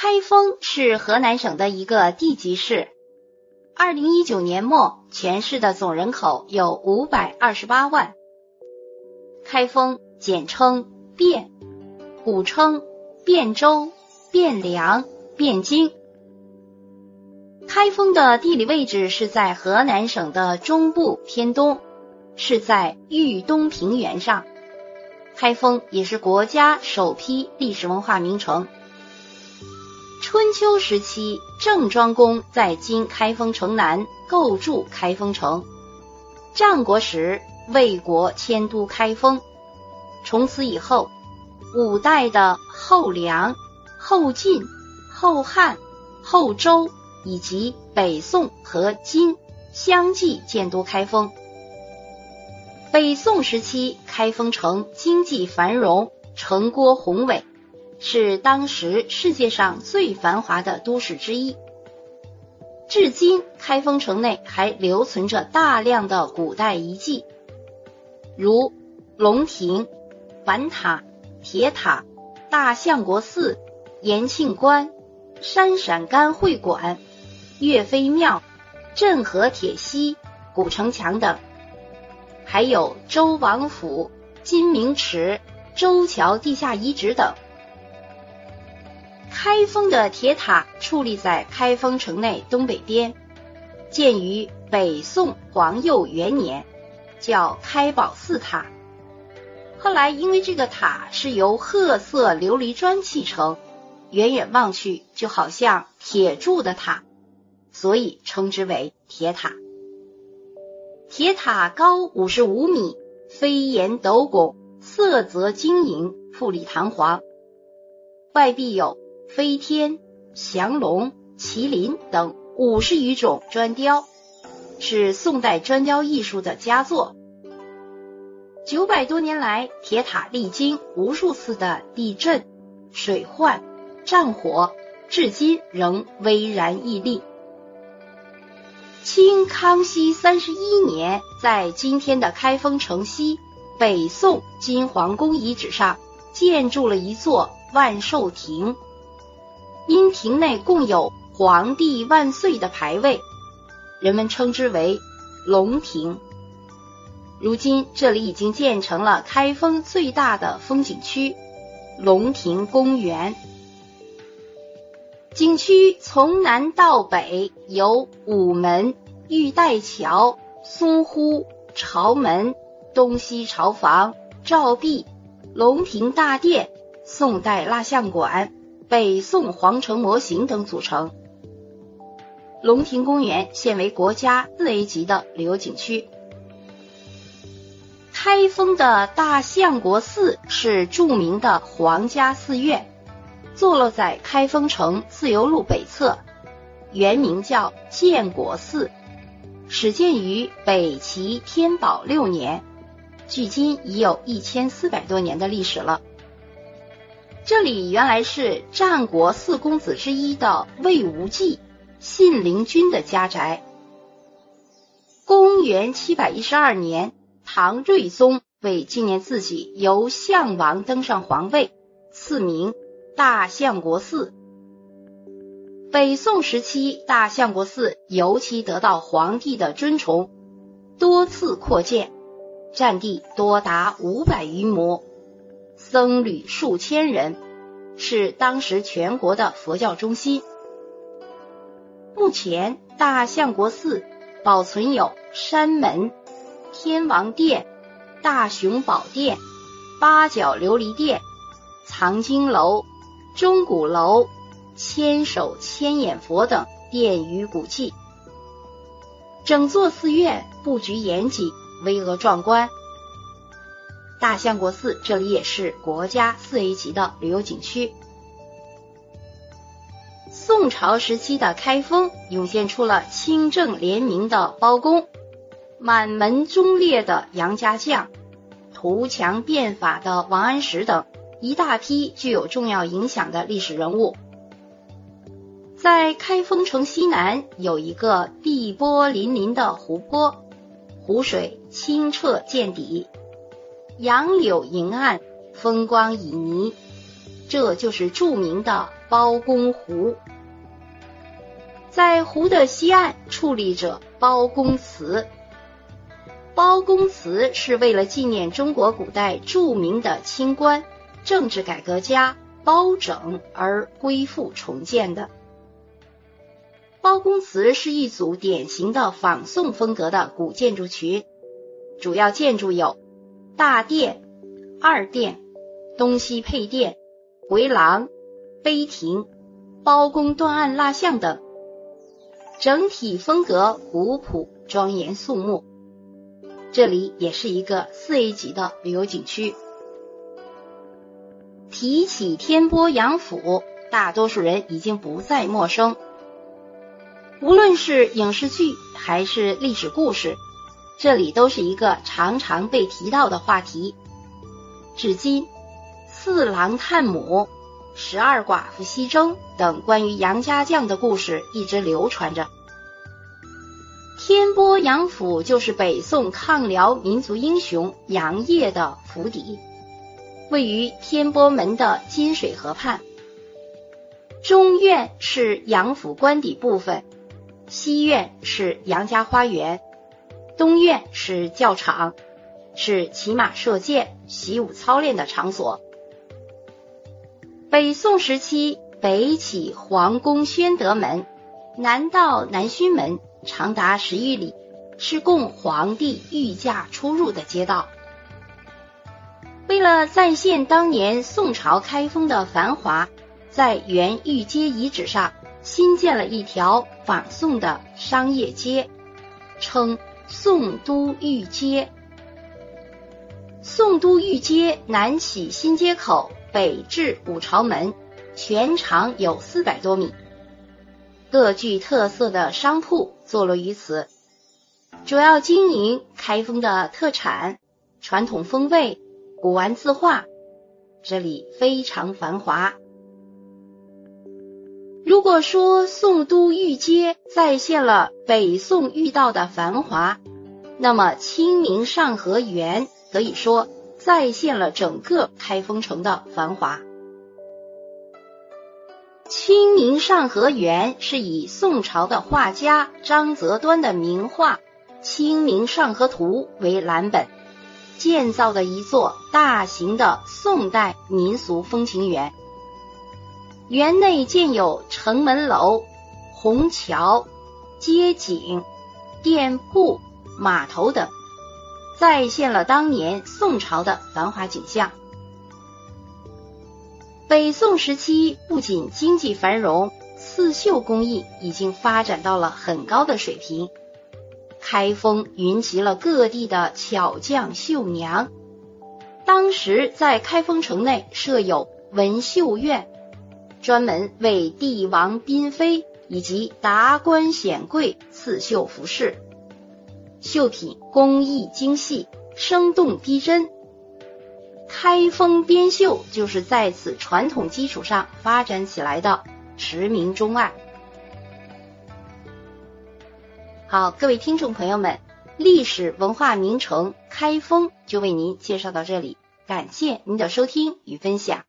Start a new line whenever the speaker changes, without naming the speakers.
开封是河南省的一个地级市。二零一九年末，全市的总人口有五百二十八万。开封简称汴，古称汴州、汴梁、汴京。开封的地理位置是在河南省的中部偏东，是在豫东平原上。开封也是国家首批历史文化名城。春秋时期，郑庄公在今开封城南构筑开封城。战国时，魏国迁都开封。从此以后，五代的后梁、后晋、后汉、后周。以及北宋和金相继建都开封。北宋时期，开封城经济繁荣，城郭宏伟，是当时世界上最繁华的都市之一。至今，开封城内还留存着大量的古代遗迹，如龙亭、板塔、铁塔、大相国寺、延庆观、山陕甘会馆。岳飞庙、镇河铁溪、古城墙等，还有周王府、金明池、周桥地下遗址等。开封的铁塔矗立在开封城内东北边，建于北宋皇佑元年，叫开宝寺塔。后来因为这个塔是由褐色琉璃砖砌成，远远望去就好像铁铸的塔。所以称之为铁塔。铁塔高五十五米，飞檐斗拱，色泽晶莹，富丽堂皇。外壁有飞天、降龙、麒麟等五十余种砖雕，是宋代砖雕艺术的佳作。九百多年来，铁塔历经无数次的地震、水患、战火，至今仍巍然屹立。清康熙三十一年，在今天的开封城西北宋金皇宫遗址上建筑了一座万寿亭，因亭内共有“皇帝万岁”的牌位，人们称之为龙亭。如今这里已经建成了开封最大的风景区——龙亭公园。景区从南到北有午门、玉带桥、松呼、朝门、东西朝房、照壁、龙亭大殿、宋代蜡像馆、北宋皇城模型等组成。龙亭公园现为国家四 A 级的旅游景区。开封的大相国寺是著名的皇家寺院。坐落在开封城自由路北侧，原名叫建国寺，始建于北齐天宝六年，距今已有一千四百多年的历史了。这里原来是战国四公子之一的魏无忌、信陵君的家宅。公元七百一十二年，唐睿宗为纪念自己由项王登上皇位，赐名。大相国寺，北宋时期，大相国寺尤其得到皇帝的尊崇，多次扩建，占地多达五百余亩，僧侣数千人，是当时全国的佛教中心。目前，大相国寺保存有山门、天王殿、大雄宝殿、八角琉璃殿、藏经楼。钟鼓楼、千手千眼佛等殿宇古迹，整座寺院布局严谨，巍峨壮观。大相国寺这里也是国家四 A 级的旅游景区。宋朝时期的开封涌现出了清正廉明的包公、满门忠烈的杨家将、图强变法的王安石等。一大批具有重要影响的历史人物，在开封城西南有一个碧波粼粼的湖泊，湖水清澈见底，杨柳迎岸，风光旖旎。这就是著名的包公湖。在湖的西岸矗立着包公祠。包公祠是为了纪念中国古代著名的清官、政治改革家包拯而恢复重建的。包公祠是一组典型的仿宋风格的古建筑群，主要建筑有大殿、二殿、东西配殿、回廊、碑亭、包公断案蜡像等，整体风格古朴庄严肃穆。这里也是一个四 A 级的旅游景区。提起天波杨府，大多数人已经不再陌生。无论是影视剧还是历史故事，这里都是一个常常被提到的话题。至今，四郎探母、十二寡妇西征等关于杨家将的故事一直流传着。天波杨府就是北宋抗辽民族英雄杨业的府邸，位于天波门的金水河畔。中院是杨府官邸部分，西院是杨家花园，东院是教场，是骑马射箭、习武操练的场所。北宋时期，北起皇宫宣德门，南到南薰门。长达十余里，是供皇帝御驾出入的街道。为了再现当年宋朝开封的繁华，在原御街遗址上新建了一条仿宋的商业街，称宋都御街。宋都御街南起新街口，北至五朝门，全长有四百多米。各具特色的商铺坐落于此，主要经营开封的特产、传统风味、古玩字画，这里非常繁华。如果说宋都御街再现了北宋御道的繁华，那么清明上河园可以说再现了整个开封城的繁华。清明上河园是以宋朝的画家张择端的名画《清明上河图》为蓝本建造的一座大型的宋代民俗风情园。园内建有城门楼、虹桥、街景、店铺、码头等，再现了当年宋朝的繁华景象。北宋时期，不仅经济繁荣，刺绣工艺已经发展到了很高的水平。开封云集了各地的巧匠绣娘，当时在开封城内设有文绣院，专门为帝王嫔妃以及达官显贵刺绣服饰，绣品工艺精细，生动逼真。开封编绣就是在此传统基础上发展起来的，驰名中外。好，各位听众朋友们，历史文化名城开封就为您介绍到这里，感谢您的收听与分享。